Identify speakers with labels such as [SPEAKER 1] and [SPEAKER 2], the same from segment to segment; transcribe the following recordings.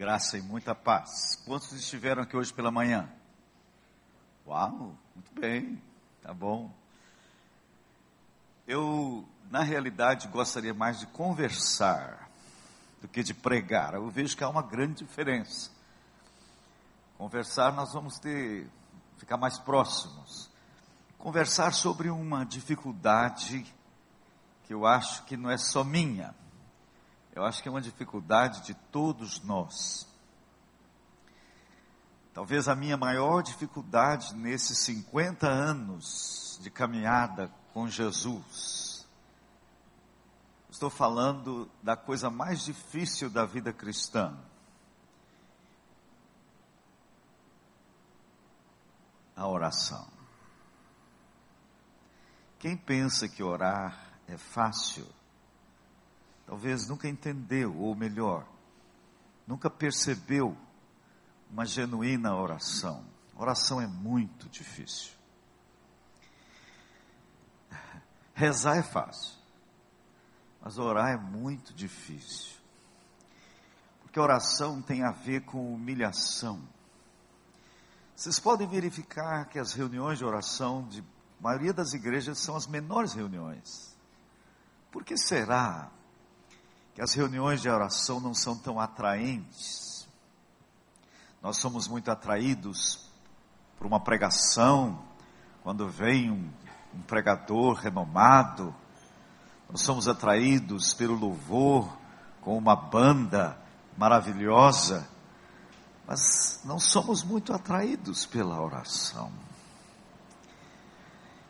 [SPEAKER 1] Graça e muita paz. Quantos estiveram aqui hoje pela manhã? Uau, muito bem, tá bom. Eu, na realidade, gostaria mais de conversar do que de pregar. Eu vejo que há uma grande diferença. Conversar, nós vamos ter, ficar mais próximos. Conversar sobre uma dificuldade que eu acho que não é só minha eu acho que é uma dificuldade de todos nós. Talvez a minha maior dificuldade nesses 50 anos de caminhada com Jesus. Estou falando da coisa mais difícil da vida cristã. A oração. Quem pensa que orar é fácil, talvez nunca entendeu, ou melhor, nunca percebeu uma genuína oração. Oração é muito difícil. Rezar é fácil, mas orar é muito difícil. Porque oração tem a ver com humilhação. Vocês podem verificar que as reuniões de oração de maioria das igrejas são as menores reuniões. Por que será? Que as reuniões de oração não são tão atraentes. Nós somos muito atraídos por uma pregação, quando vem um, um pregador renomado, nós somos atraídos pelo louvor com uma banda maravilhosa, mas não somos muito atraídos pela oração.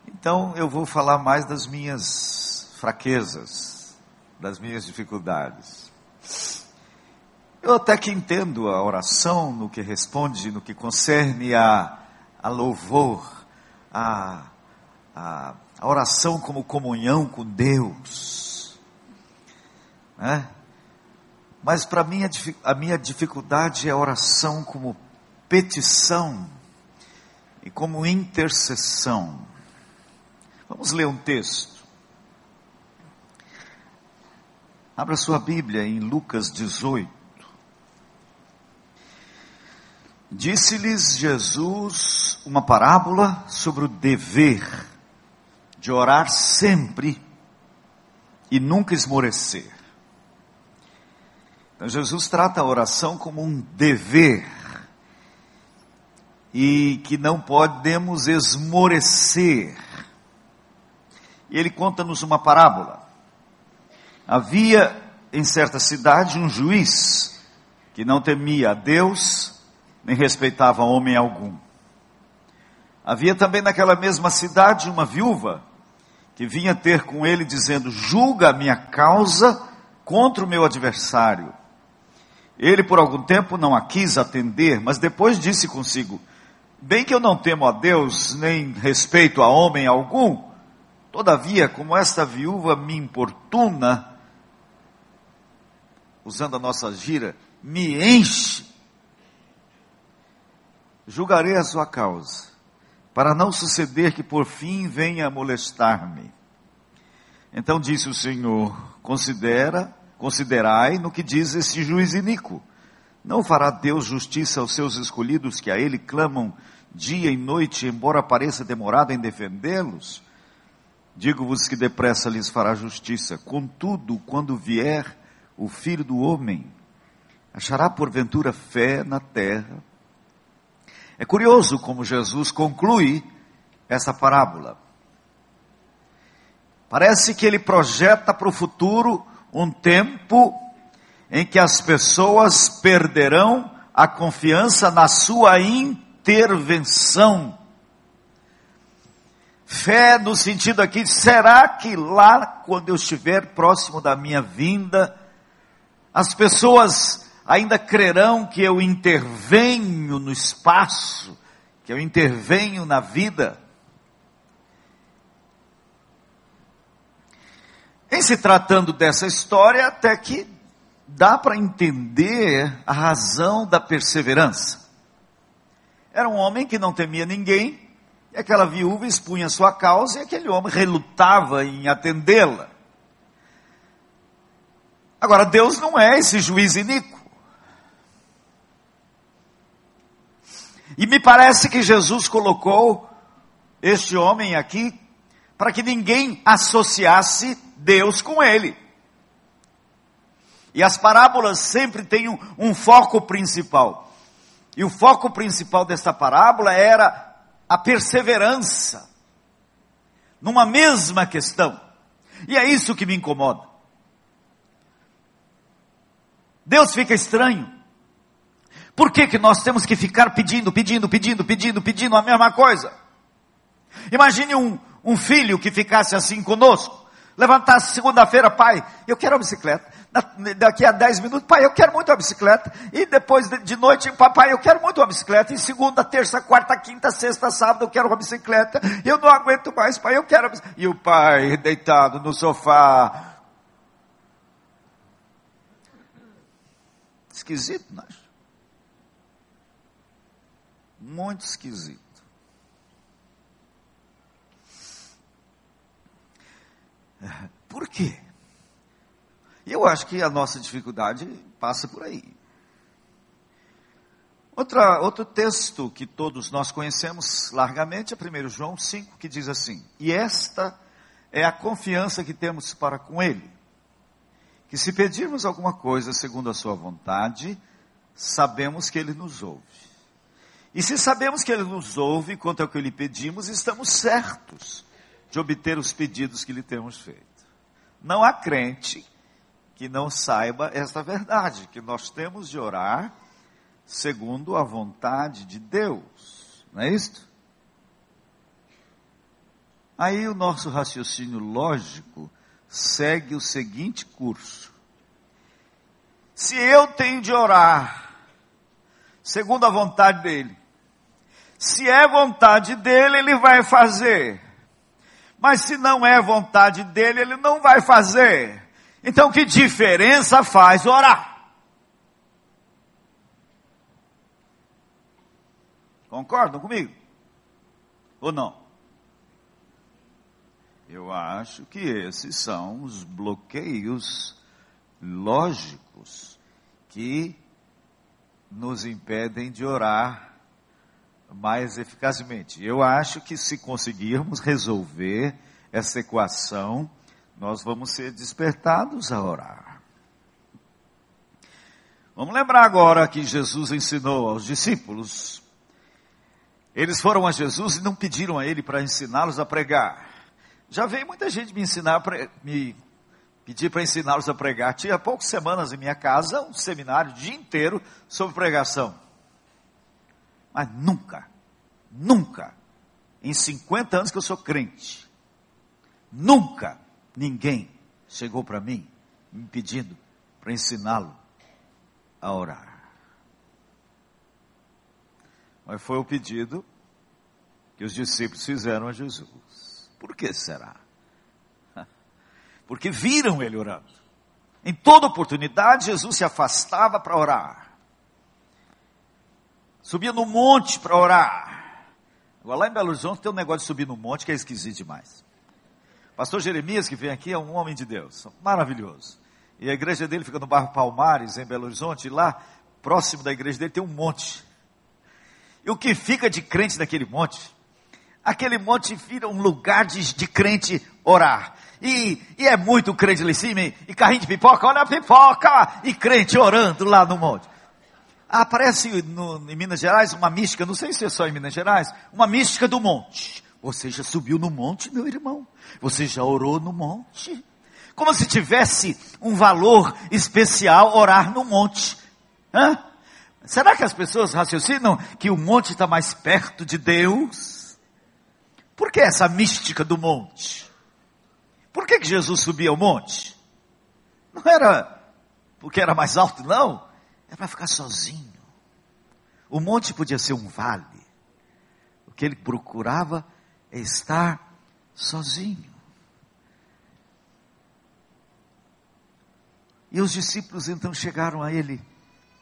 [SPEAKER 1] Então eu vou falar mais das minhas fraquezas, das minhas dificuldades. Eu até que entendo a oração no que responde, no que concerne a, a louvor, a, a, a oração como comunhão com Deus. Né? Mas para mim a minha dificuldade é a oração como petição e como intercessão. Vamos ler um texto. Abra sua Bíblia em Lucas 18. Disse-lhes Jesus uma parábola sobre o dever de orar sempre e nunca esmorecer. Então Jesus trata a oração como um dever e que não podemos esmorecer. E ele conta-nos uma parábola. Havia em certa cidade um juiz que não temia a Deus nem respeitava homem algum. Havia também naquela mesma cidade uma viúva que vinha ter com ele dizendo: Julga a minha causa contra o meu adversário. Ele por algum tempo não a quis atender, mas depois disse consigo: Bem que eu não temo a Deus, nem respeito a homem algum, todavia, como esta viúva me importuna, usando a nossa gira, me enche, julgarei a sua causa, para não suceder que por fim venha molestar-me. Então disse o Senhor: Considera, considerai no que diz esse juiz iníquo. Não fará Deus justiça aos seus escolhidos que a Ele clamam dia e noite, embora pareça demorado em defendê-los? Digo-vos que depressa lhes fará justiça. Contudo, quando vier o filho do homem, achará porventura fé na terra? É curioso como Jesus conclui essa parábola. Parece que ele projeta para o futuro um tempo em que as pessoas perderão a confiança na sua intervenção. Fé no sentido aqui, será que lá, quando eu estiver próximo da minha vinda, as pessoas ainda crerão que eu intervenho no espaço, que eu intervenho na vida. Em se tratando dessa história, até que dá para entender a razão da perseverança. Era um homem que não temia ninguém, e aquela viúva expunha sua causa, e aquele homem relutava em atendê-la. Agora, Deus não é esse juiz iníquo. E me parece que Jesus colocou este homem aqui para que ninguém associasse Deus com ele. E as parábolas sempre têm um, um foco principal. E o foco principal desta parábola era a perseverança numa mesma questão. E é isso que me incomoda. Deus fica estranho. Por que, que nós temos que ficar pedindo, pedindo, pedindo, pedindo, pedindo a mesma coisa? Imagine um, um filho que ficasse assim conosco. Levantasse segunda-feira, pai, eu quero a bicicleta. daqui a 10 minutos, pai, eu quero muito a bicicleta. E depois de, noite, papai, eu quero muito a bicicleta. E segunda, terça, quarta, quinta, sexta, sábado, eu quero uma bicicleta. Eu não aguento mais, pai, eu quero a bicicleta. E o pai, deitado no sofá. Esquisito, não é? Muito esquisito. Por quê? Eu acho que a nossa dificuldade passa por aí. Outra, outro texto que todos nós conhecemos largamente é 1 João 5, que diz assim: E esta é a confiança que temos para com Ele, que se pedirmos alguma coisa segundo a Sua vontade, sabemos que Ele nos ouve. E se sabemos que Ele nos ouve quanto ao que lhe pedimos, estamos certos de obter os pedidos que lhe temos feito. Não há crente que não saiba esta verdade, que nós temos de orar segundo a vontade de Deus. Não é isto? Aí o nosso raciocínio lógico segue o seguinte curso. Se eu tenho de orar segundo a vontade dele, se é vontade dele, ele vai fazer. Mas se não é vontade dele, ele não vai fazer. Então que diferença faz orar? Concordam comigo? Ou não? Eu acho que esses são os bloqueios lógicos que nos impedem de orar mais eficazmente. Eu acho que se conseguirmos resolver essa equação, nós vamos ser despertados a orar. Vamos lembrar agora que Jesus ensinou aos discípulos. Eles foram a Jesus e não pediram a ele para ensiná-los a pregar. Já veio muita gente me ensinar, me pedir para ensiná-los a pregar. Tinha poucas semanas em minha casa um seminário o dia inteiro sobre pregação. Mas nunca, nunca, em 50 anos que eu sou crente, nunca ninguém chegou para mim me pedindo para ensiná-lo a orar. Mas foi o pedido que os discípulos fizeram a Jesus. Por que será? Porque viram ele orando. Em toda oportunidade, Jesus se afastava para orar subia no monte para orar. Agora lá em Belo Horizonte tem um negócio de subir no monte que é esquisito demais. Pastor Jeremias, que vem aqui, é um homem de Deus, maravilhoso. E a igreja dele fica no bairro Palmares, em Belo Horizonte, e lá, próximo da igreja dele, tem um monte. E o que fica de crente naquele monte? Aquele monte vira um lugar de, de crente orar. E, e, é muito crente lá em cima, e, carrinho de pipoca, olha a pipoca, e crente orando lá no monte. Aparece no, em Minas Gerais uma mística, não sei se é só em Minas Gerais, uma mística do monte. Você já subiu no monte, meu irmão? Você já orou no monte? Como se tivesse um valor especial orar no monte. Hã? Será que as pessoas raciocinam que o monte está mais perto de Deus? Por que essa mística do monte? Por que, que Jesus subia ao monte? Não era porque era mais alto, não. É para ficar sozinho. O monte podia ser um vale. O que ele procurava é estar sozinho. E os discípulos então chegaram a ele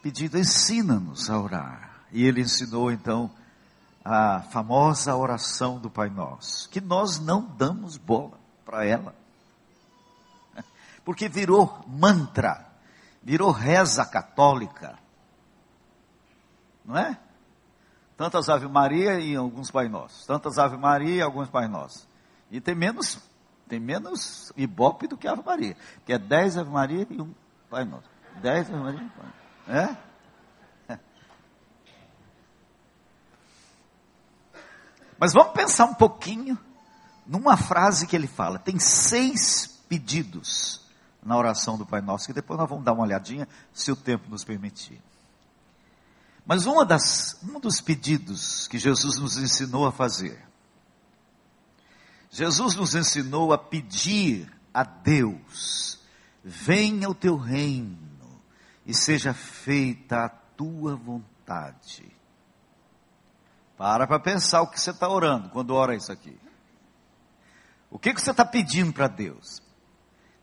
[SPEAKER 1] pedindo: ensina-nos a orar. E ele ensinou então a famosa oração do Pai Nosso, que nós não damos bola para ela, porque virou mantra virou reza católica. Não é? Tantas Ave Maria e alguns Pai Nossos. Tantas Ave Maria e alguns Pai Nossos. E tem menos, tem menos ibope do que Ave Maria. Que é dez Ave Maria e um Pai Nosso. Dez Ave Maria e um Pai Nosso. É? Mas vamos pensar um pouquinho numa frase que ele fala. Tem seis pedidos na oração do Pai Nosso, que depois nós vamos dar uma olhadinha, se o tempo nos permitir. Mas uma das, um dos pedidos que Jesus nos ensinou a fazer, Jesus nos ensinou a pedir a Deus, venha o teu reino e seja feita a tua vontade para para pensar o que você está orando quando ora isso aqui. O que, que você está pedindo para Deus?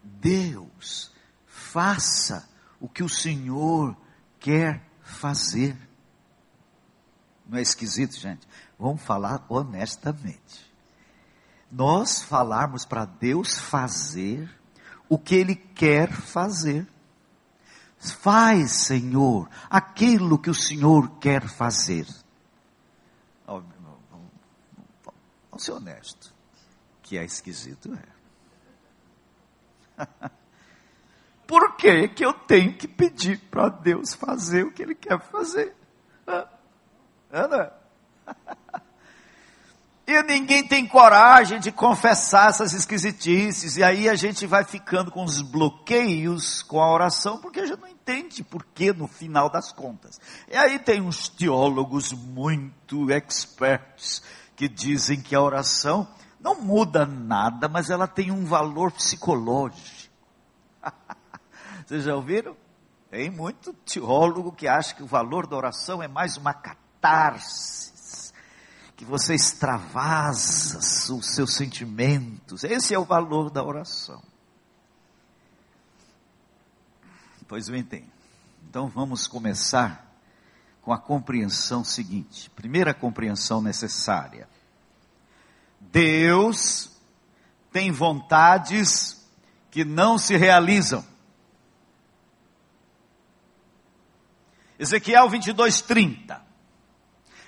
[SPEAKER 1] Deus, faça o que o Senhor quer fazer. Não é esquisito, gente? Vamos falar honestamente. Nós falarmos para Deus fazer o que Ele quer fazer. Faz, Senhor, aquilo que o Senhor quer fazer. Oh, vamos, vamos ser honesto. Que é esquisito, é. Por que, que eu tenho que pedir para Deus fazer o que Ele quer fazer? Ana? E ninguém tem coragem de confessar essas esquisitices, e aí a gente vai ficando com os bloqueios com a oração, porque a gente não entende por que no final das contas. E aí tem uns teólogos muito experts que dizem que a oração não muda nada, mas ela tem um valor psicológico. Vocês já ouviram? Tem muito teólogo que acha que o valor da oração é mais uma catarse que você extravasa os seus sentimentos. Esse é o valor da oração. Pois bem, tem. Então vamos começar com a compreensão seguinte. Primeira compreensão necessária. Deus tem vontades que não se realizam. Ezequiel 22, 30.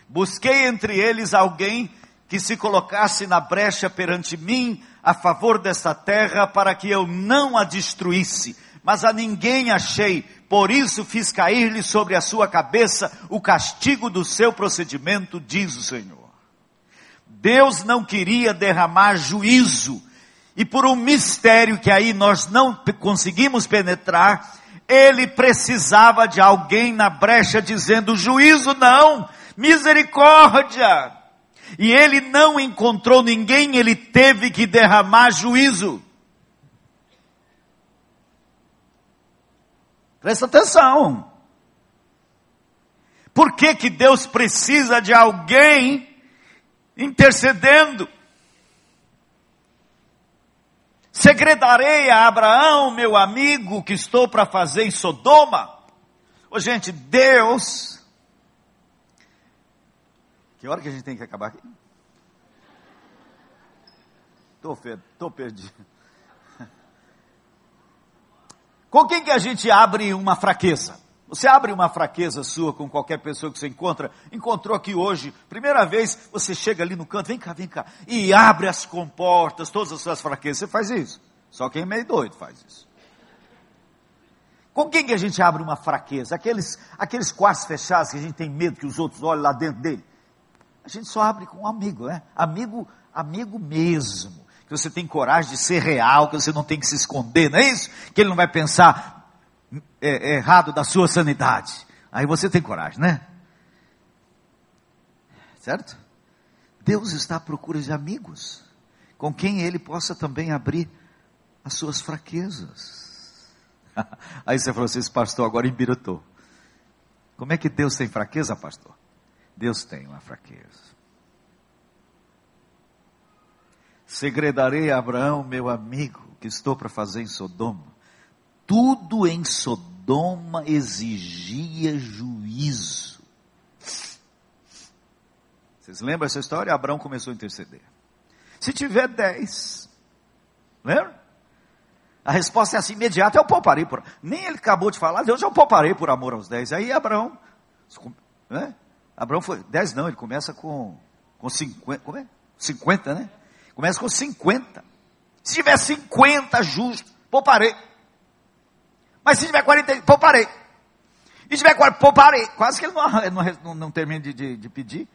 [SPEAKER 1] Busquei entre eles alguém que se colocasse na brecha perante mim a favor desta terra para que eu não a destruísse. Mas a ninguém achei, por isso fiz cair-lhe sobre a sua cabeça o castigo do seu procedimento, diz o Senhor. Deus não queria derramar juízo, e por um mistério que aí nós não conseguimos penetrar, ele precisava de alguém na brecha dizendo: juízo não, misericórdia. E ele não encontrou ninguém, ele teve que derramar juízo. Presta atenção. Por que, que Deus precisa de alguém intercedendo? Segredarei a Abraão, meu amigo, que estou para fazer em Sodoma. Ô, gente, Deus que hora que a gente tem que acabar aqui? Estou perdido. Com quem que a gente abre uma fraqueza? Você abre uma fraqueza sua com qualquer pessoa que você encontra, encontrou aqui hoje, primeira vez, você chega ali no canto, vem cá, vem cá, e abre as comportas, todas as suas fraquezas, você faz isso. Só quem é meio doido faz isso. Com quem que a gente abre uma fraqueza? Aqueles, aqueles quartos fechados que a gente tem medo que os outros olhem lá dentro dele. A gente só abre com um amigo, né? Amigo, amigo mesmo. Que você tem coragem de ser real, que você não tem que se esconder, não é isso? Que ele não vai pensar é, é, errado da sua sanidade. Aí você tem coragem, né? Certo? Deus está à procura de amigos com quem ele possa também abrir as suas fraquezas. Aí você falou assim, pastor, agora embirutou. Como é que Deus tem fraqueza, pastor? Deus tem uma fraqueza. Segredarei a Abraão, meu amigo, que estou para fazer em Sodoma. Tudo em Sodoma exigia juízo. Vocês lembram essa história? Abraão começou a interceder. Se tiver dez, lembra? A resposta é assim imediata, eu pouparei por. Nem ele acabou de falar, Deus, eu pouparei por amor aos dez. Aí Abraão, né? Abraão foi, 10 não, ele começa com, com 50, como é? 50, né? Começa com 50. Se tiver 50 justo, pouparei. Mas se tiver 40, pouparei. E se tiver 40, pouparei. Quase que ele não, não, não termina de, de, de pedir.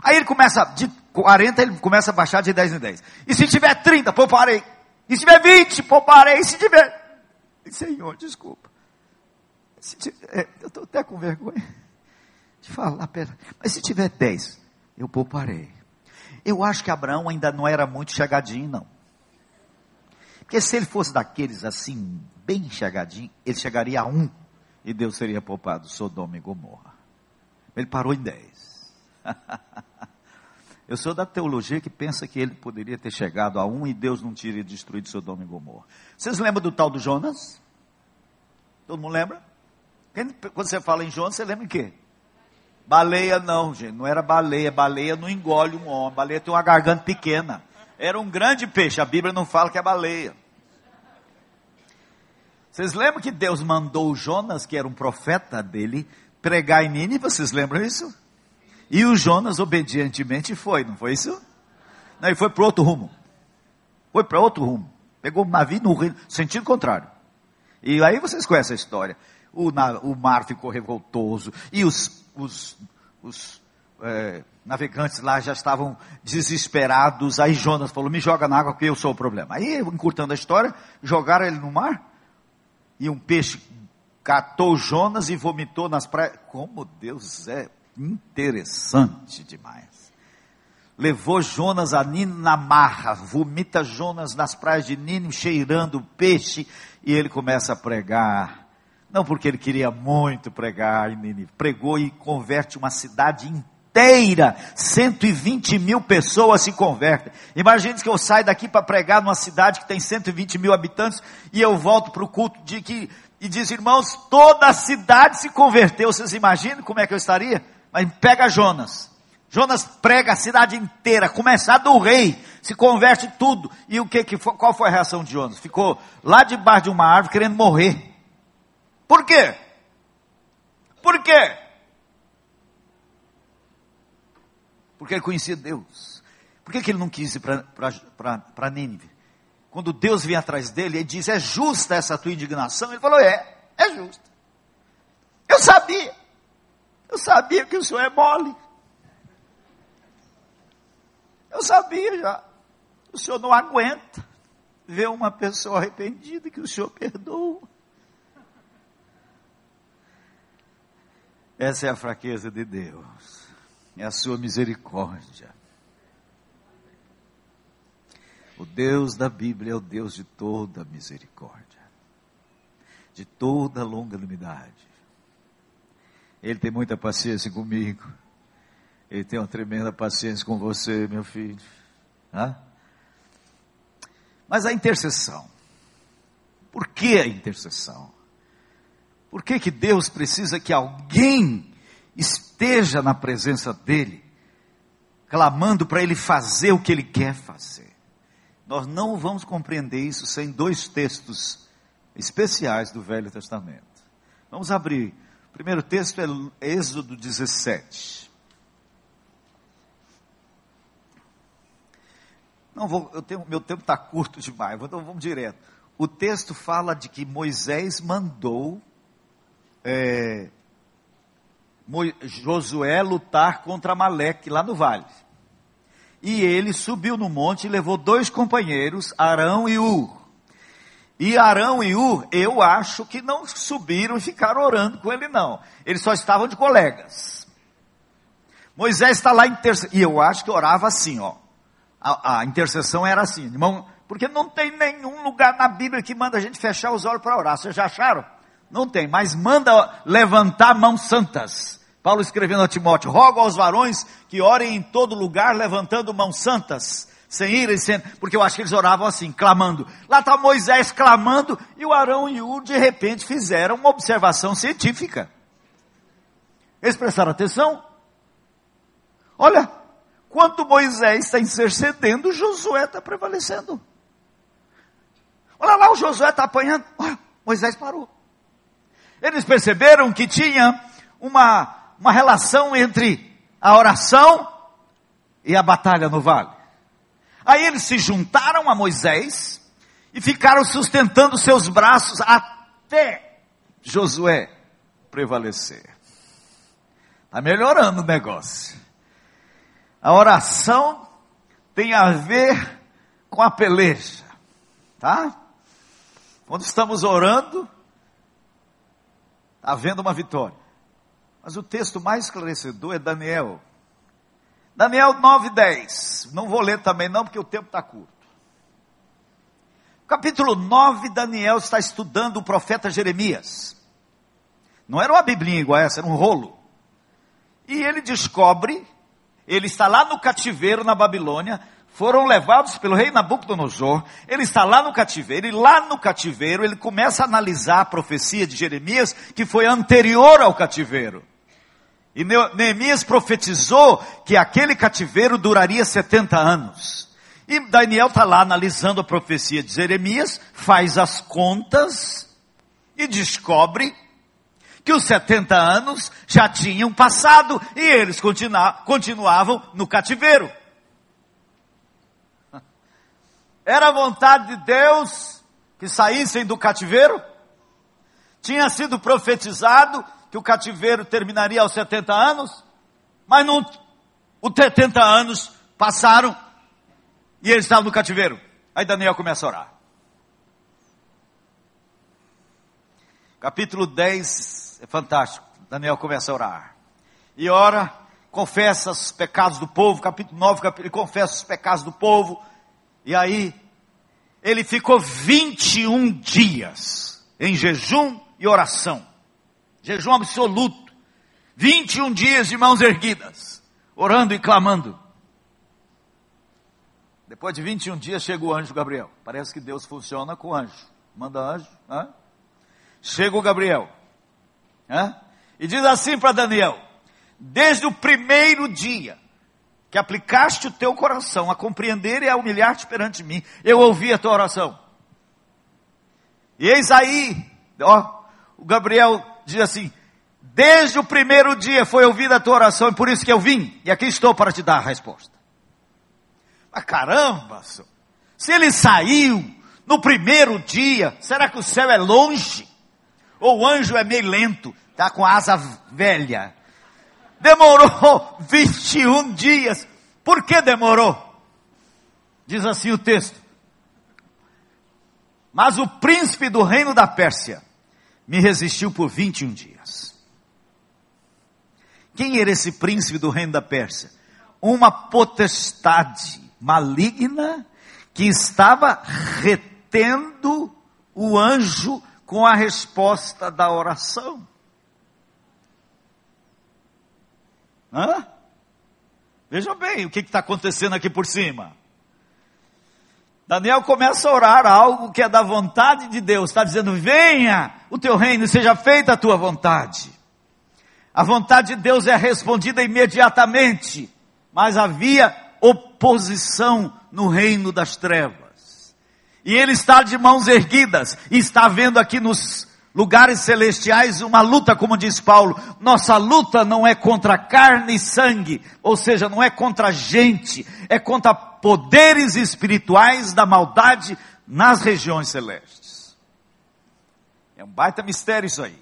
[SPEAKER 1] Aí ele começa, de 40 ele começa a baixar de 10 em 10. E se tiver 30, pouparei. E se tiver 20, pouparei. E se tiver... Senhor, desculpa. Se tiver, é, eu estou até com vergonha de falar, pera. Mas se tiver 10, eu pouparei. Eu acho que Abraão ainda não era muito chegadinho, não. Porque se ele fosse daqueles assim, bem chegadinho, ele chegaria a um e Deus seria poupado Sodoma e Gomorra. Ele parou em 10. Eu sou da teologia que pensa que ele poderia ter chegado a um e Deus não teria destruído Sodoma e Gomorra. Vocês lembram do tal do Jonas? Todo mundo lembra? Quando você fala em Jonas, você lembra em quê? Baleia não, gente, não era baleia. Baleia não engole um homem. Baleia tem uma garganta pequena. Era um grande peixe. A Bíblia não fala que é baleia. Vocês lembram que Deus mandou Jonas, que era um profeta dele, pregar em Nínive? Vocês lembram isso? E o Jonas obedientemente foi, não foi isso? Não, ele foi para outro rumo. Foi para outro rumo. Pegou o navio no sentido contrário. E aí vocês conhecem a história. O, o mar ficou revoltoso. E os, os, os é, navegantes lá já estavam desesperados. Aí Jonas falou: Me joga na água porque eu sou o problema. Aí, encurtando a história, jogaram ele no mar. E um peixe catou Jonas e vomitou nas praias. Como Deus é interessante demais. Levou Jonas a Nínive na marra, vomita Jonas nas praias de Nínive, cheirando peixe, e ele começa a pregar. Não porque ele queria muito pregar em Nínive, pregou e converte uma cidade inteira. 120 mil pessoas se convertem. Imagine que eu saio daqui para pregar numa cidade que tem 120 mil habitantes e eu volto para o culto de que e diz, irmãos, toda a cidade se converteu. Vocês imaginam como é que eu estaria? Mas pega Jonas. Jonas prega a cidade inteira, começar do rei, se converte tudo. E o que, que qual foi a reação de Jonas? Ficou lá debaixo de uma árvore querendo morrer. Por quê? Por quê? Porque ele conhecia Deus. Por que, que ele não quis ir para Nínive? Quando Deus vem atrás dele, ele diz: É justa essa tua indignação? Ele falou: É, é justa. Eu sabia. Eu sabia que o senhor é mole. Eu sabia já. O senhor não aguenta ver uma pessoa arrependida que o senhor perdoa. Essa é a fraqueza de Deus. É a sua misericórdia. O Deus da Bíblia é o Deus de toda misericórdia, de toda longanimidade. Ele tem muita paciência comigo. Ele tem uma tremenda paciência com você, meu filho. Hã? Mas a intercessão. Por que a intercessão? Por que, que Deus precisa que alguém esteja na presença dEle, clamando para Ele fazer o que Ele quer fazer? Nós não vamos compreender isso sem dois textos especiais do Velho Testamento. Vamos abrir o primeiro texto é Êxodo 17. Não vou, eu tenho, meu tempo está curto demais, então vamos direto. O texto fala de que Moisés mandou é, Josué lutar contra Maleque lá no vale. E ele subiu no monte e levou dois companheiros, Arão e Ur. E Arão e Ur, eu acho que não subiram e ficaram orando com ele, não. Eles só estavam de colegas. Moisés está lá intercedendo. E eu acho que orava assim, ó. A, a, intercessão era assim, irmão, porque não tem nenhum lugar na Bíblia que manda a gente fechar os olhos para orar. Vocês já acharam? Não tem, mas manda levantar mãos santas. Paulo escrevendo a Timóteo: rogo aos varões que orem em todo lugar, levantando mãos santas sem ira e sem, porque eu acho que eles oravam assim, clamando. Lá está Moisés clamando e o Arão e o de repente fizeram uma observação científica. Eles prestaram atenção? Olha, quanto Moisés está intercedendo, Josué está prevalecendo. Olha lá, o Josué está apanhando. Olha, Moisés parou. Eles perceberam que tinha uma, uma relação entre a oração e a batalha no vale. Aí eles se juntaram a Moisés e ficaram sustentando seus braços até Josué prevalecer. Está melhorando o negócio. A oração tem a ver com a peleja, tá? Quando estamos orando, havendo uma vitória. Mas o texto mais esclarecedor é Daniel. Daniel 9, 10. Não vou ler também não, porque o tempo está curto. Capítulo 9, Daniel está estudando o profeta Jeremias. Não era uma biblinha igual essa, era um rolo. E ele descobre, ele está lá no cativeiro na Babilônia, foram levados pelo rei Nabucodonosor, ele está lá no cativeiro, e lá no cativeiro ele começa a analisar a profecia de Jeremias, que foi anterior ao cativeiro. E Neemias profetizou que aquele cativeiro duraria 70 anos. E Daniel está lá analisando a profecia de Jeremias, faz as contas e descobre que os 70 anos já tinham passado e eles continuavam no cativeiro. Era a vontade de Deus que saíssem do cativeiro? Tinha sido profetizado que o cativeiro terminaria aos 70 anos, mas não, os 70 anos passaram e eles estavam no cativeiro. Aí Daniel começa a orar. Capítulo 10 é fantástico. Daniel começa a orar. E ora, confessa os pecados do povo. Capítulo 9, ele confessa os pecados do povo e aí, ele ficou 21 dias em jejum e oração. Jejum absoluto. 21 dias de mãos erguidas, orando e clamando. Depois de 21 dias chega o anjo Gabriel. Parece que Deus funciona com anjo. Manda anjo. Hã? Chega o Gabriel. Hã? E diz assim para Daniel: Desde o primeiro dia que aplicaste o teu coração a compreender e a humilhar-te perante mim, eu ouvi a tua oração. E eis aí, ó, o Gabriel diz assim, desde o primeiro dia foi ouvida a tua oração, e por isso que eu vim, e aqui estou para te dar a resposta. Mas caramba, se ele saiu no primeiro dia, será que o céu é longe? Ou o anjo é meio lento, está com asa velha? Demorou 21 dias. Por que demorou? Diz assim o texto. Mas o príncipe do reino da Pérsia me resistiu por 21 dias. Quem era esse príncipe do reino da Pérsia? Uma potestade maligna que estava retendo o anjo com a resposta da oração. Hã? Veja bem o que está acontecendo aqui por cima. Daniel começa a orar algo que é da vontade de Deus, está dizendo: venha o teu reino, seja feita a tua vontade. A vontade de Deus é respondida imediatamente, mas havia oposição no reino das trevas. E ele está de mãos erguidas, está vendo aqui nos lugares celestiais, uma luta, como diz Paulo. Nossa luta não é contra carne e sangue, ou seja, não é contra gente, é contra poderes espirituais da maldade nas regiões celestes. É um baita mistério isso aí.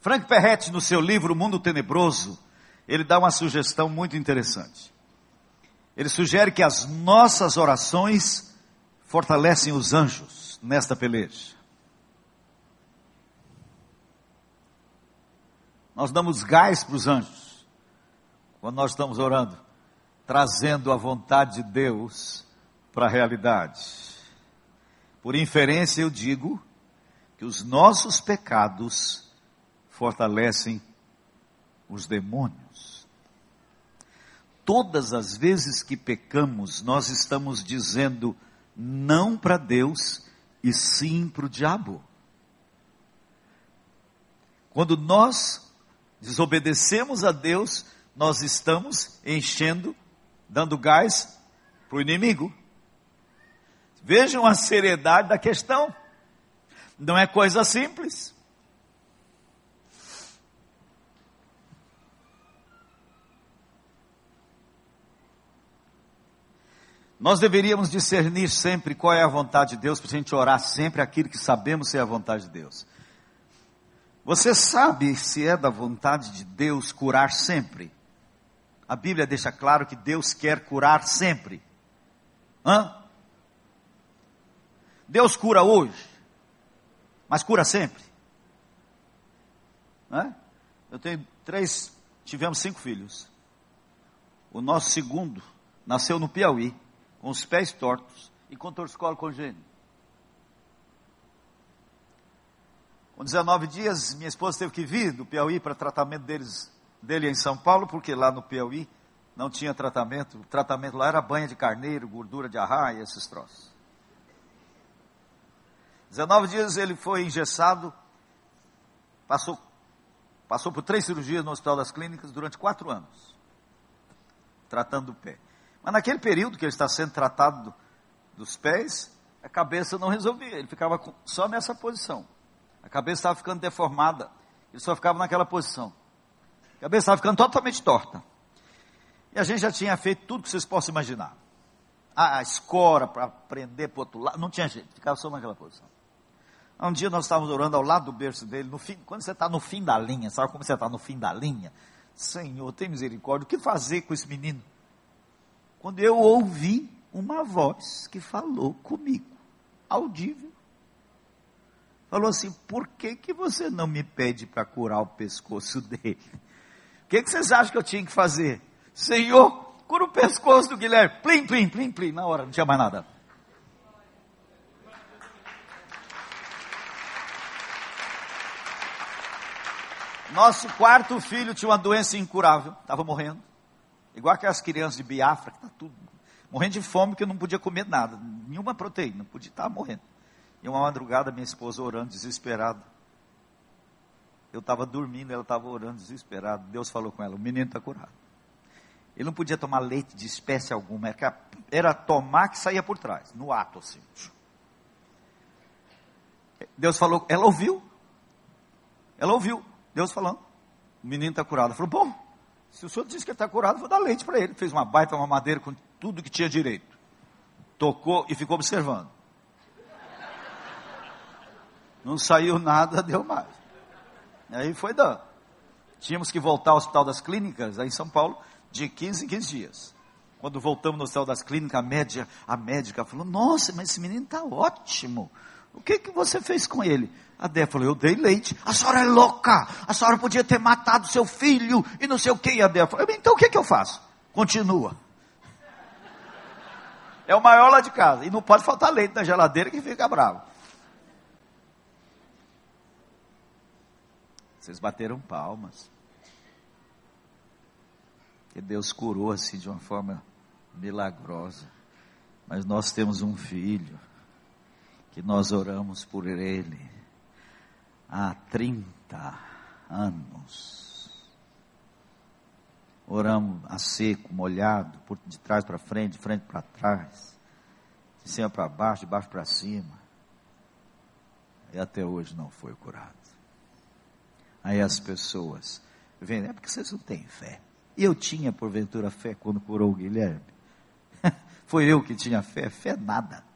[SPEAKER 1] Frank Perret, no seu livro O Mundo Tenebroso, ele dá uma sugestão muito interessante. Ele sugere que as nossas orações fortalecem os anjos nesta peleja. Nós damos gás para os anjos quando nós estamos orando, trazendo a vontade de Deus para a realidade. Por inferência, eu digo que os nossos pecados fortalecem os demônios. Todas as vezes que pecamos, nós estamos dizendo não para Deus e sim para o diabo. Quando nós desobedecemos a Deus, nós estamos enchendo, dando gás para o inimigo. Vejam a seriedade da questão. Não é coisa simples. Nós deveríamos discernir sempre qual é a vontade de Deus, para a gente orar sempre aquilo que sabemos ser a vontade de Deus. Você sabe se é da vontade de Deus curar sempre? A Bíblia deixa claro que Deus quer curar sempre. Hã? Deus cura hoje, mas cura sempre. Né? Eu tenho três, tivemos cinco filhos. O nosso segundo nasceu no Piauí com os pés tortos e com torcicolo congênito. Com 19 dias, minha esposa teve que vir do Piauí para tratamento deles, dele em São Paulo, porque lá no Piauí não tinha tratamento. O tratamento lá era banha de carneiro, gordura de arraia, esses troços. 19 dias ele foi engessado, passou, passou por três cirurgias no Hospital das Clínicas durante quatro anos, tratando do pé. Mas naquele período que ele está sendo tratado dos pés, a cabeça não resolvia, ele ficava só nessa posição. A cabeça estava ficando deformada, ele só ficava naquela posição. A cabeça estava ficando totalmente torta. E a gente já tinha feito tudo que vocês possam imaginar. A, escora para prender para o outro lado, não tinha jeito, ficava só naquela posição. Um dia nós estávamos orando ao lado do berço dele, no fim, quando você está no fim da linha, sabe como você está no fim da linha? Senhor, tem misericórdia, o que fazer com esse menino? Quando eu ouvi uma voz que falou comigo, audível. Falou assim: por que, que você não me pede para curar o pescoço dele? O que, que vocês acham que eu tinha que fazer? Senhor, cura o pescoço do Guilherme. Plim, plim, plim, plim. Na hora, não tinha mais nada. Nosso quarto filho tinha uma doença incurável, estava morrendo. Igual aquelas crianças de Biafra, que está tudo morrendo de fome, que não podia comer nada, nenhuma proteína, não podia estar morrendo. E uma madrugada, minha esposa orando, desesperada. Eu estava dormindo, ela estava orando, desesperada. Deus falou com ela: o menino está curado. Ele não podia tomar leite de espécie alguma, era, era tomar que saía por trás, no ato assim. Deus falou, ela ouviu. Ela ouviu, Deus falando. O menino está curado. Ela falou, bom, se o senhor disse que ele está curado, vou dar leite para ele. Fez uma baita, uma madeira com tudo que tinha direito. Tocou e ficou observando. Não saiu nada, deu mais. Aí foi dando. Tínhamos que voltar ao Hospital das Clínicas, aí em São Paulo, de 15 em 15 dias. Quando voltamos no Hospital das Clínicas, a, média, a médica falou, nossa, mas esse menino está ótimo. O que, que você fez com ele? A Dé falou, eu dei leite. A senhora é louca. A senhora podia ter matado seu filho e não sei o que. E a Dé falou, então o que, que eu faço? Continua. É o maior lá de casa. E não pode faltar leite na geladeira que fica bravo. Vocês bateram palmas. Que Deus curou assim de uma forma milagrosa. Mas nós temos um filho que nós oramos por ele há 30 anos. Oramos a seco, molhado, por de trás para frente, de frente para trás, de cima para baixo, de baixo para cima. E até hoje não foi curado. Aí as pessoas vêm, é porque vocês não têm fé. Eu tinha, porventura, fé quando curou o Guilherme. foi eu que tinha fé, fé nada.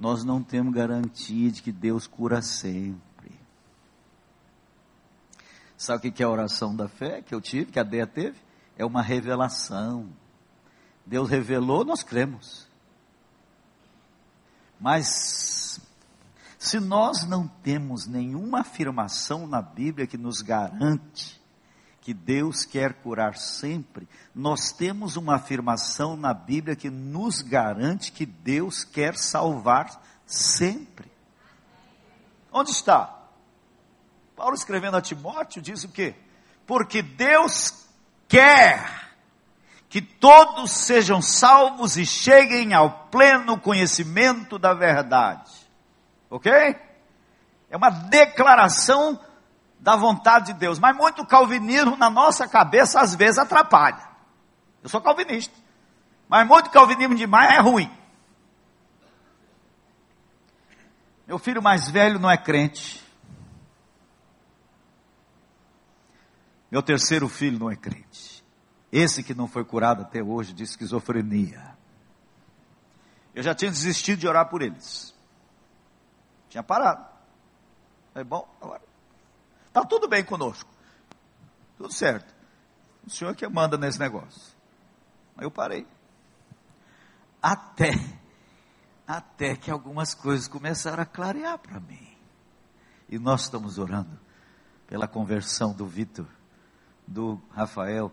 [SPEAKER 1] Nós não temos garantia de que Deus cura sempre. Sabe o que é a oração da fé que eu tive, que a Dea teve? É uma revelação. Deus revelou, nós cremos. Mas, se nós não temos nenhuma afirmação na Bíblia que nos garante que Deus quer curar sempre, nós temos uma afirmação na Bíblia que nos garante que Deus quer salvar sempre. Onde está? Paulo escrevendo a Timóteo diz o quê? Porque Deus quer que todos sejam salvos e cheguem ao pleno conhecimento da verdade. Ok? É uma declaração da vontade de Deus. Mas muito calvinismo na nossa cabeça às vezes atrapalha. Eu sou calvinista. Mas muito calvinismo demais é ruim. Meu filho mais velho não é crente. Meu terceiro filho não é crente. Esse que não foi curado até hoje de esquizofrenia. Eu já tinha desistido de orar por eles. Tinha parado. É bom, agora. Está tudo bem conosco. Tudo certo. O senhor que manda nesse negócio. Aí eu parei. Até, até que algumas coisas começaram a clarear para mim. E nós estamos orando pela conversão do Vitor, do Rafael,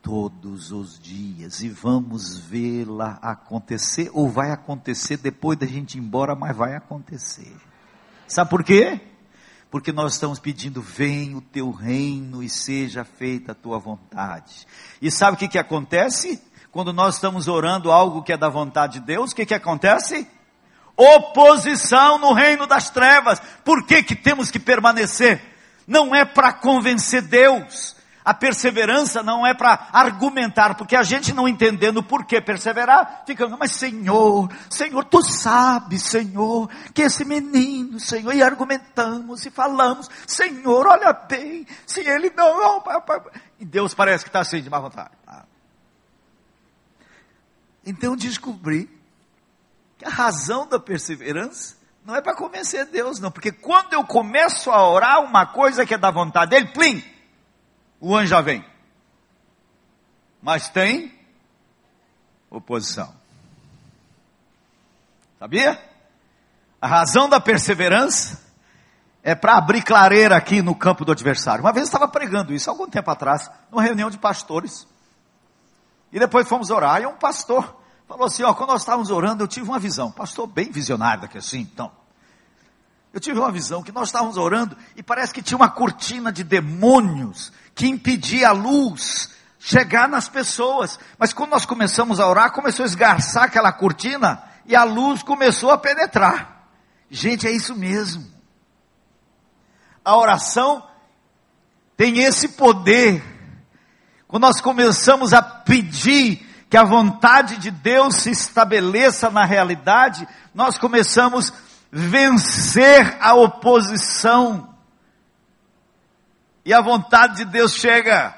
[SPEAKER 1] todos os dias. E vamos vê-la acontecer, ou vai acontecer depois da gente ir embora, mas vai acontecer. Sabe por quê? Porque nós estamos pedindo: vem o teu reino e seja feita a tua vontade. E sabe o que, que acontece? Quando nós estamos orando algo que é da vontade de Deus, o que, que acontece? Oposição no reino das trevas. Por que, que temos que permanecer? Não é para convencer Deus, a perseverança não é para argumentar, porque a gente não entendendo por que perseverar, fica, mas Senhor, Senhor, tu sabes, Senhor, que esse menino, Senhor, e argumentamos e falamos, Senhor, olha bem, se ele não, e Deus parece que está assim de má vontade. Então descobri que a razão da perseverança não é para convencer Deus, não, porque quando eu começo a orar uma coisa que é da vontade dele, plim, o anjo já vem. Mas tem oposição. Sabia? A razão da perseverança é para abrir clareira aqui no campo do adversário. Uma vez eu estava pregando isso, algum tempo atrás, numa reunião de pastores. E depois fomos orar, e um pastor falou assim: Ó, quando nós estávamos orando, eu tive uma visão. Pastor bem visionário daqui assim, então. Eu tive uma visão que nós estávamos orando e parece que tinha uma cortina de demônios que impedia a luz chegar nas pessoas. Mas quando nós começamos a orar, começou a esgarçar aquela cortina e a luz começou a penetrar. Gente, é isso mesmo. A oração tem esse poder. Quando nós começamos a pedir que a vontade de Deus se estabeleça na realidade, nós começamos a vencer a oposição. E a vontade de Deus chega.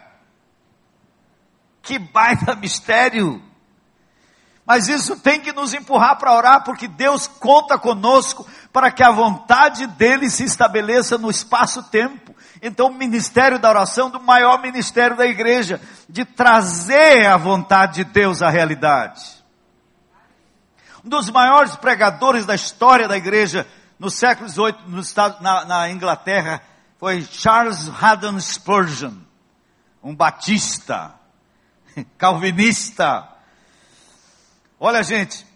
[SPEAKER 1] Que baita mistério. Mas isso tem que nos empurrar para orar, porque Deus conta conosco para que a vontade dele se estabeleça no espaço-tempo. Então, o ministério da oração, do maior ministério da igreja, de trazer a vontade de Deus à realidade. Um dos maiores pregadores da história da igreja no século XVIII, na, na Inglaterra, foi Charles Haddon Spurgeon, um batista, calvinista. Olha, gente,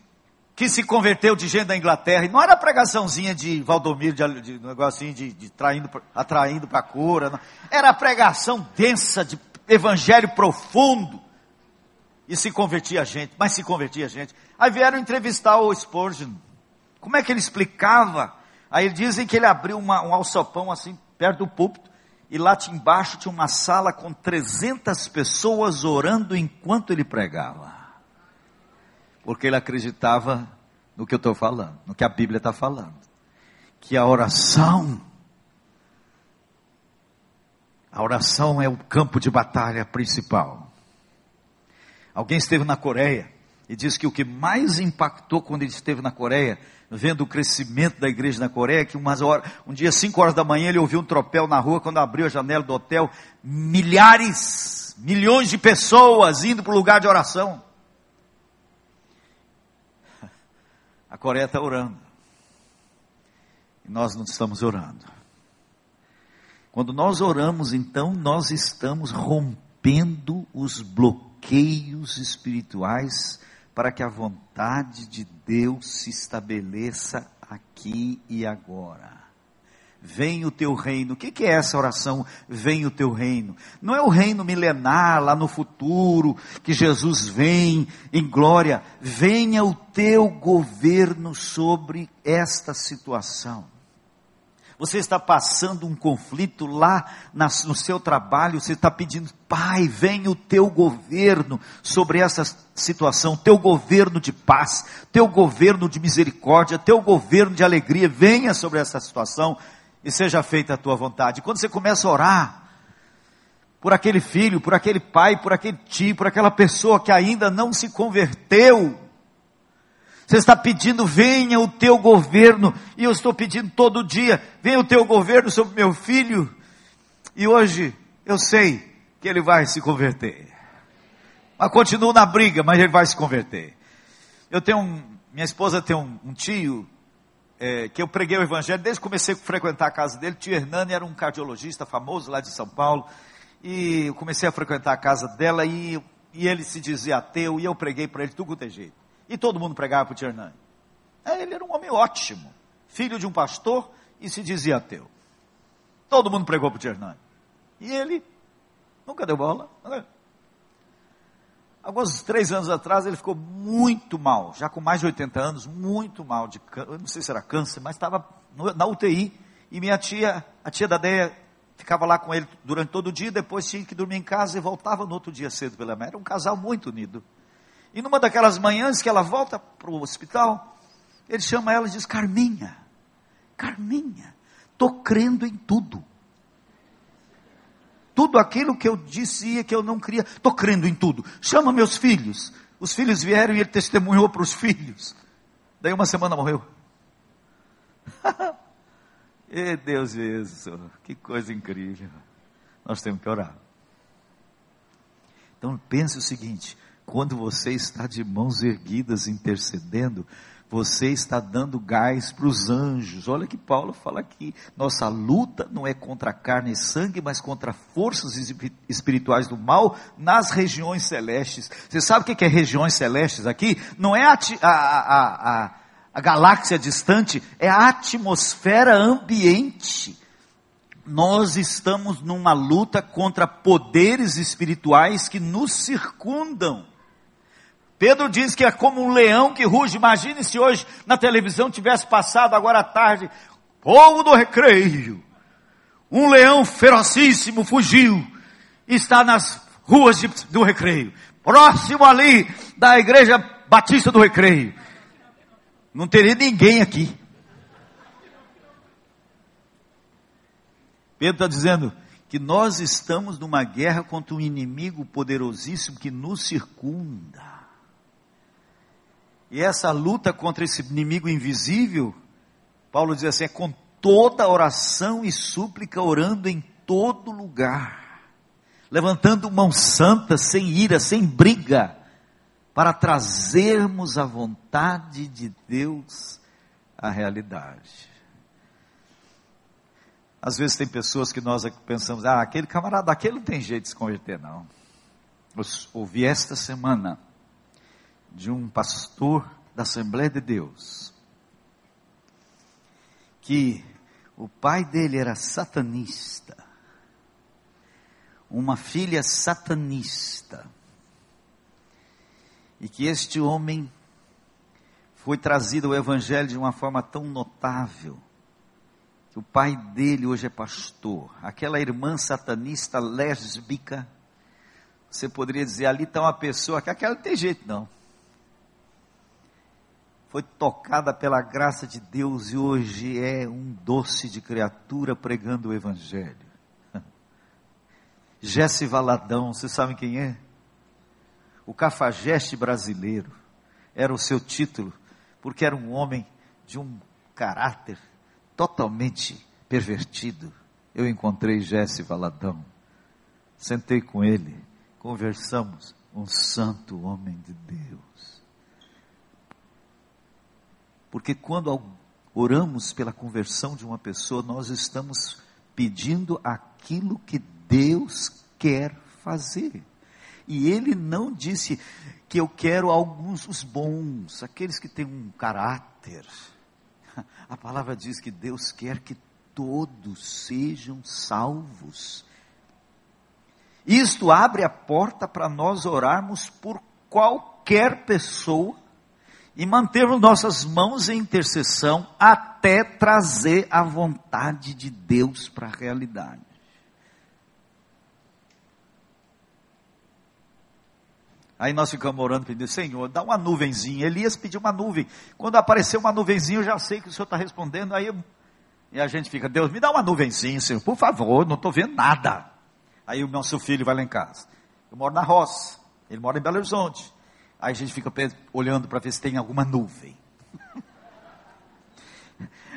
[SPEAKER 1] que se converteu de gente da Inglaterra, e não era pregaçãozinha de Valdomiro, de, de negocinho de, de traindo, atraindo para a cura, não. era pregação densa, de evangelho profundo, e se convertia a gente, mas se convertia a gente. Aí vieram entrevistar o Spurgeon. Como é que ele explicava? Aí dizem que ele abriu uma, um alçapão assim, perto do púlpito, e lá embaixo tinha uma sala com 300 pessoas orando enquanto ele pregava. Porque ele acreditava no que eu estou falando, no que a Bíblia está falando. Que a oração, a oração é o campo de batalha principal. Alguém esteve na Coreia, e diz que o que mais impactou quando ele esteve na Coreia, vendo o crescimento da igreja na Coreia, que umas horas, um dia, 5 horas da manhã, ele ouviu um tropel na rua, quando abriu a janela do hotel, milhares, milhões de pessoas indo para o lugar de oração. A Coreia está orando. E nós não estamos orando. Quando nós oramos, então, nós estamos rompendo os bloqueios espirituais para que a vontade de Deus se estabeleça aqui e agora. Vem o teu reino. O que é essa oração? Vem o teu reino. Não é o reino milenar lá no futuro, que Jesus vem em glória. Venha o teu governo sobre esta situação você está passando um conflito lá no seu trabalho, você está pedindo, Pai, vem o teu governo sobre essa situação, teu governo de paz, teu governo de misericórdia, teu governo de alegria, venha sobre essa situação e seja feita a tua vontade. Quando você começa a orar, por aquele filho, por aquele pai, por aquele tio, por aquela pessoa que ainda não se converteu. Você está pedindo, venha o teu governo, e eu estou pedindo todo dia, venha o teu governo sobre meu filho, e hoje eu sei que ele vai se converter. Mas continuo na briga, mas ele vai se converter. Eu tenho um, minha esposa tem um, um tio, é, que eu preguei o evangelho, desde que comecei a frequentar a casa dele, tio Hernani era um cardiologista famoso lá de São Paulo, e eu comecei a frequentar a casa dela e, e ele se dizia ateu e eu preguei para ele tudo quanto é jeito. E todo mundo pregava para o Tio É, ele era um homem ótimo, filho de um pastor e se dizia ateu. Todo mundo pregou para o Tio E ele nunca deu bola. Alguns três anos atrás ele ficou muito mal, já com mais de 80 anos, muito mal de não sei se era câncer, mas estava na UTI. E minha tia, a tia da Deia, ficava lá com ele durante todo o dia, depois tinha que dormir em casa e voltava no outro dia cedo pela manhã. Era um casal muito unido. E numa daquelas manhãs que ela volta para o hospital, ele chama ela e diz: Carminha, Carminha, estou crendo em tudo. Tudo aquilo que eu dizia que eu não queria, estou crendo em tudo. Chama meus filhos. Os filhos vieram e ele testemunhou para os filhos. Daí uma semana morreu. E Deus Jesus, que coisa incrível. Nós temos que orar. Então pense o seguinte: quando você está de mãos erguidas intercedendo, você está dando gás para os anjos. Olha que Paulo fala aqui: nossa luta não é contra carne e sangue, mas contra forças espirituais do mal nas regiões celestes. Você sabe o que é regiões celestes aqui? Não é a, a, a, a galáxia distante, é a atmosfera ambiente. Nós estamos numa luta contra poderes espirituais que nos circundam. Pedro diz que é como um leão que ruge. Imagine se hoje na televisão tivesse passado agora à tarde, povo do recreio. Um leão ferocíssimo fugiu, está nas ruas de, do recreio, próximo ali da igreja batista do recreio. Não teria ninguém aqui. Pedro está dizendo que nós estamos numa guerra contra um inimigo poderosíssimo que nos circunda. E essa luta contra esse inimigo invisível, Paulo diz assim, é com toda oração e súplica, orando em todo lugar, levantando mão santa, sem ira, sem briga, para trazermos a vontade de Deus à realidade. Às vezes tem pessoas que nós pensamos, ah, aquele camarada, aquele não tem jeito de se converter, não. Ouvi esta semana de um pastor da Assembleia de Deus, que o pai dele era satanista, uma filha satanista, e que este homem foi trazido ao Evangelho de uma forma tão notável, que o pai dele hoje é pastor, aquela irmã satanista lésbica, você poderia dizer, ali está uma pessoa que aquela não tem jeito não. Foi tocada pela graça de Deus e hoje é um doce de criatura pregando o Evangelho. Jesse Valadão, vocês sabem quem é? o cafajeste brasileiro, era o seu título, porque era um homem de um caráter totalmente pervertido. Eu encontrei Jesse Valadão, sentei com ele, conversamos, um santo homem de Deus. Porque quando oramos pela conversão de uma pessoa, nós estamos pedindo aquilo que Deus quer fazer. E ele não disse que eu quero alguns os bons, aqueles que têm um caráter. A palavra diz que Deus quer que todos sejam salvos. Isto abre a porta para nós orarmos por qualquer pessoa e mantermos nossas mãos em intercessão até trazer a vontade de Deus para a realidade. Aí nós ficamos orando, pedindo, Senhor, dá uma nuvenzinha. Elias pediu uma nuvem. Quando apareceu uma nuvenzinha, eu já sei que o Senhor está respondendo. Aí e a gente fica, Deus, me dá uma nuvenzinha, Senhor, por favor, não estou vendo nada. Aí o nosso filho vai lá em casa. Eu moro na roça, ele mora em Belo Horizonte. Aí a gente fica olhando para ver se tem alguma nuvem.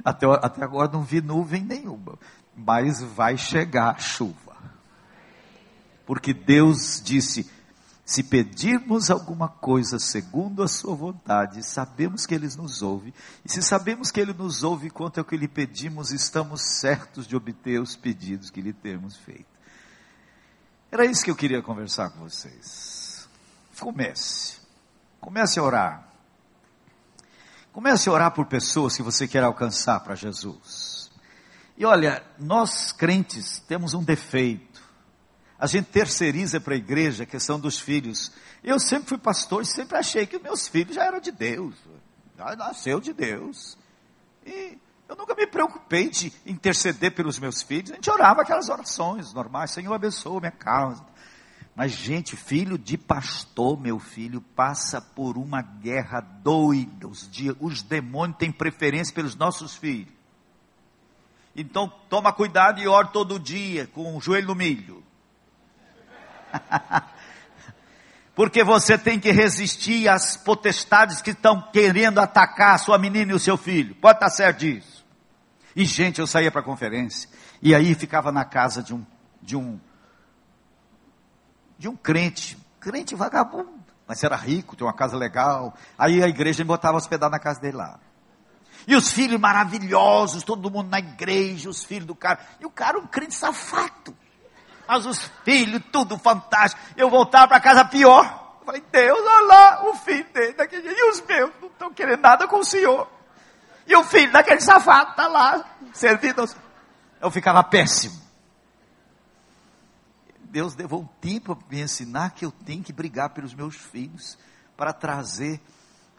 [SPEAKER 1] Até, até agora não vi nuvem nenhuma, mas vai chegar a chuva. Porque Deus disse: se pedirmos alguma coisa segundo a sua vontade, sabemos que Ele nos ouve, e se sabemos que Ele nos ouve quanto ao que lhe pedimos, estamos certos de obter os pedidos que lhe temos feito. Era isso que eu queria conversar com vocês. Comece, comece a orar. Comece a orar por pessoas que você quer alcançar para Jesus. E olha, nós crentes temos um defeito a gente terceiriza para a igreja a questão dos filhos. Eu sempre fui pastor e sempre achei que meus filhos já eram de Deus. Já nasceu de Deus. E eu nunca me preocupei de interceder pelos meus filhos. A gente orava aquelas orações normais. Senhor, abençoa minha causa. Mas, gente, filho de pastor, meu filho, passa por uma guerra doida. Os, os demônios têm preferência pelos nossos filhos. Então, toma cuidado e ore todo dia, com o joelho no milho. Porque você tem que resistir às potestades que estão querendo atacar a sua menina e o seu filho. Pode estar certo disso. E gente, eu saía para a conferência e aí ficava na casa de um de um de um crente, crente vagabundo, mas era rico, tinha uma casa legal. Aí a igreja me botava hospedar na casa dele lá. E os filhos maravilhosos, todo mundo na igreja, os filhos do cara. E o cara um crente safado mas os filhos, tudo fantástico. Eu voltava para casa pior. Eu falei, Deus, olha lá, o filho dele, daquele, e os meus não estão querendo nada com o Senhor. E o filho daquele safado está lá, servindo. Aos... Eu ficava péssimo. Deus levou um tempo para me ensinar que eu tenho que brigar pelos meus filhos, para trazer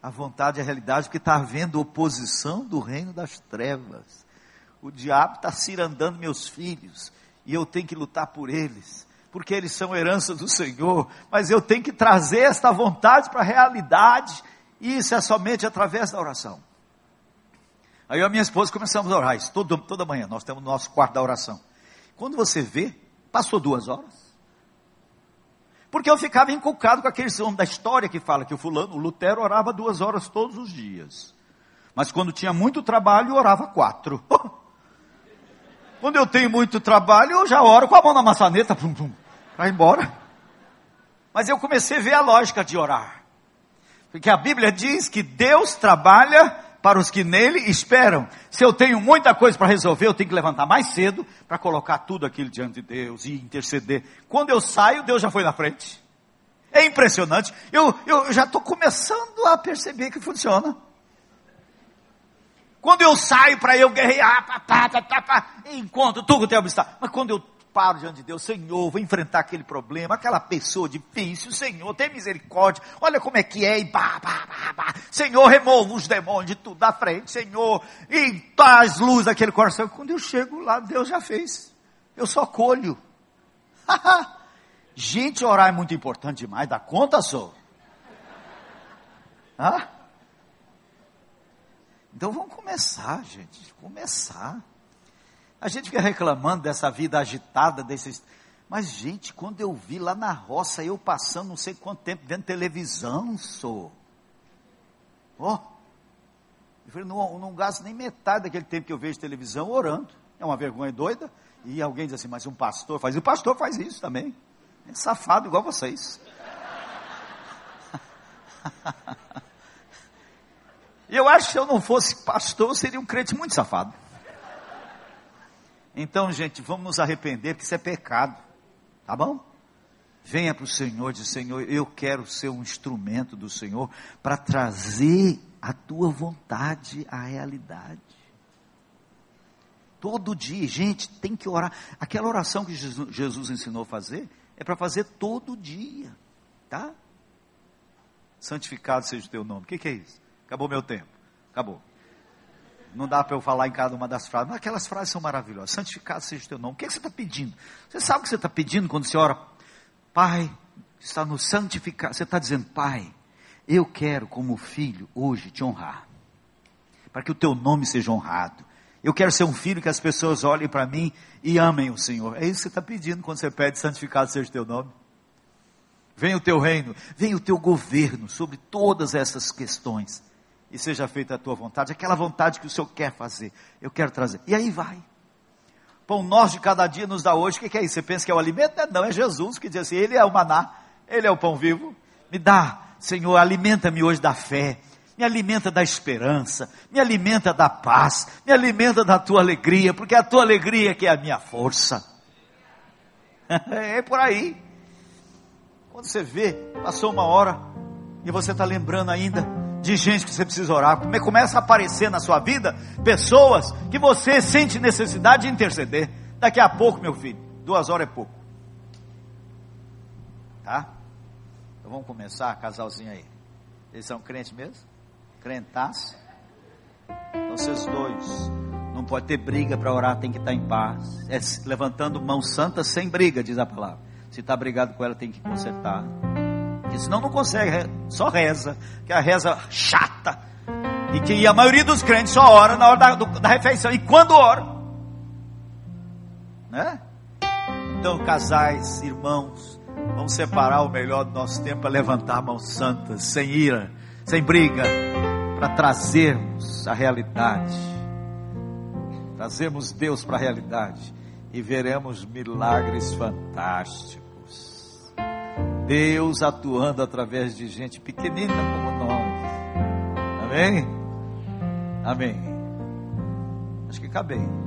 [SPEAKER 1] a vontade a realidade, porque está havendo oposição do reino das trevas. O diabo está cirandando meus filhos e eu tenho que lutar por eles, porque eles são herança do Senhor, mas eu tenho que trazer esta vontade para a realidade, e isso é somente através da oração. Aí eu e minha esposa começamos a orar isso, toda manhã, nós temos o nosso quarto da oração. Quando você vê, passou duas horas. Porque eu ficava encucado com aquele homem da história que fala que o fulano, o Lutero, orava duas horas todos os dias. Mas quando tinha muito trabalho, orava quatro. Quando eu tenho muito trabalho, eu já oro com a mão na maçaneta, pum, pum, para embora. Mas eu comecei a ver a lógica de orar. Porque a Bíblia diz que Deus trabalha para os que nele esperam. Se eu tenho muita coisa para resolver, eu tenho que levantar mais cedo para colocar tudo aquilo diante de Deus e interceder. Quando eu saio, Deus já foi na frente. É impressionante. Eu, eu já estou começando a perceber que funciona. Quando eu saio para eu guerrear, pá, pá, pá, pá, encontro tudo que tem obstáculo. Mas quando eu paro diante de Deus, Senhor, vou enfrentar aquele problema, aquela pessoa difícil, Senhor, tem misericórdia, olha como é que é, e. Senhor, remova os demônios de tudo da frente, Senhor, e traz luz daquele coração. Quando eu chego lá, Deus já fez. Eu só colho. Gente, orar é muito importante demais, dá conta, sou. Então vamos começar, gente, começar. A gente fica reclamando dessa vida agitada, desses. Mas, gente, quando eu vi lá na roça, eu passando não sei quanto tempo vendo televisão, sou. Ó. Oh. Eu falei, não, não gasto nem metade daquele tempo que eu vejo televisão orando. É uma vergonha doida. E alguém diz assim, mas um pastor faz isso. O pastor faz isso também. É safado igual vocês. E eu acho que se eu não fosse pastor, eu seria um crente muito safado. Então, gente, vamos nos arrepender, porque isso é pecado. Tá bom? Venha para o Senhor diz, Senhor, eu quero ser um instrumento do Senhor para trazer a tua vontade à realidade. Todo dia, gente, tem que orar. Aquela oração que Jesus ensinou a fazer é para fazer todo dia, tá? Santificado seja o teu nome. O que, que é isso? Acabou meu tempo. Acabou. Não dá para eu falar em cada uma das frases, mas aquelas frases são maravilhosas. Santificado seja o teu nome. O que, é que você está pedindo? Você sabe o que você está pedindo quando você ora? Pai, está no santificado. Você está dizendo, Pai, eu quero, como filho, hoje te honrar. Para que o teu nome seja honrado. Eu quero ser um filho que as pessoas olhem para mim e amem o Senhor. É isso que você está pedindo quando você pede santificado seja o teu nome. Venha o teu reino, venha o teu governo sobre todas essas questões. E seja feita a tua vontade, aquela vontade que o Senhor quer fazer. Eu quero trazer. E aí vai. Pão nosso de cada dia nos dá hoje. O que é isso? Você pensa que é o alimento? Não, é Jesus que diz assim: Ele é o maná, Ele é o pão vivo. Me dá, Senhor, alimenta-me hoje da fé, me alimenta da esperança, me alimenta da paz, me alimenta da tua alegria, porque é a tua alegria que é a minha força. é por aí. Quando você vê, passou uma hora e você está lembrando ainda de gente que você precisa orar. Começa a aparecer na sua vida pessoas que você sente necessidade de interceder. Daqui a pouco, meu filho, duas horas é pouco. Tá? Então vamos começar, casalzinho aí. Eles são crentes mesmo? Crentaço? Então vocês dois. Não pode ter briga para orar, tem que estar em paz. É levantando mão santa sem briga, diz a palavra. Se está brigado com ela, tem que consertar. Porque senão não consegue, só reza, que é a reza chata. E que a maioria dos crentes só ora na hora da, do, da refeição. E quando ora? Né? Então, casais, irmãos, vamos separar o melhor do nosso tempo para levantar mãos santas, sem ira, sem briga, para trazermos a realidade. Trazemos Deus para a realidade e veremos milagres fantásticos. Deus atuando através de gente pequenina como nós. Amém? Amém. Acho que acabei.